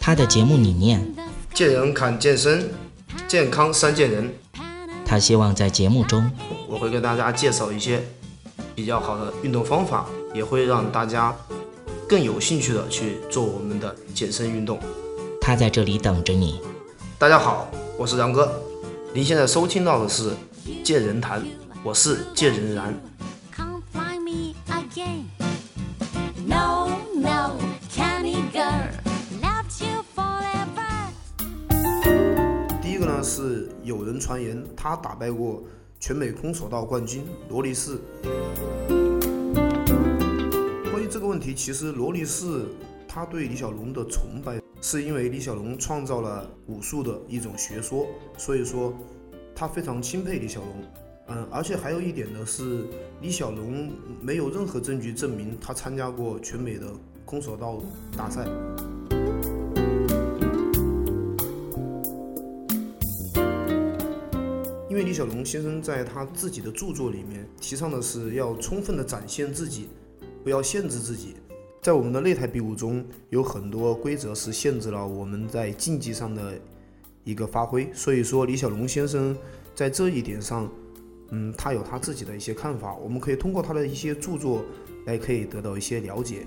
他的节目理念，见人看健身，健康三见人。他希望在节目中，我会给大家介绍一些比较好的运动方法，也会让大家更有兴趣的去做我们的健身运动。他在这里等着你。大家好，我是杨哥，您现在收听到的是《见人谈》，我是见人然。是有人传言他打败过全美空手道冠军罗力士。关于这个问题，其实罗力士他对李小龙的崇拜，是因为李小龙创造了武术的一种学说，所以说他非常钦佩李小龙。嗯，而且还有一点呢是，李小龙没有任何证据证明他参加过全美的空手道大赛。因为李小龙先生在他自己的著作里面提倡的是要充分的展现自己，不要限制自己。在我们的擂台比武中，有很多规则是限制了我们在竞技上的一个发挥。所以说，李小龙先生在这一点上。嗯，他有他自己的一些看法，我们可以通过他的一些著作来可以得到一些了解。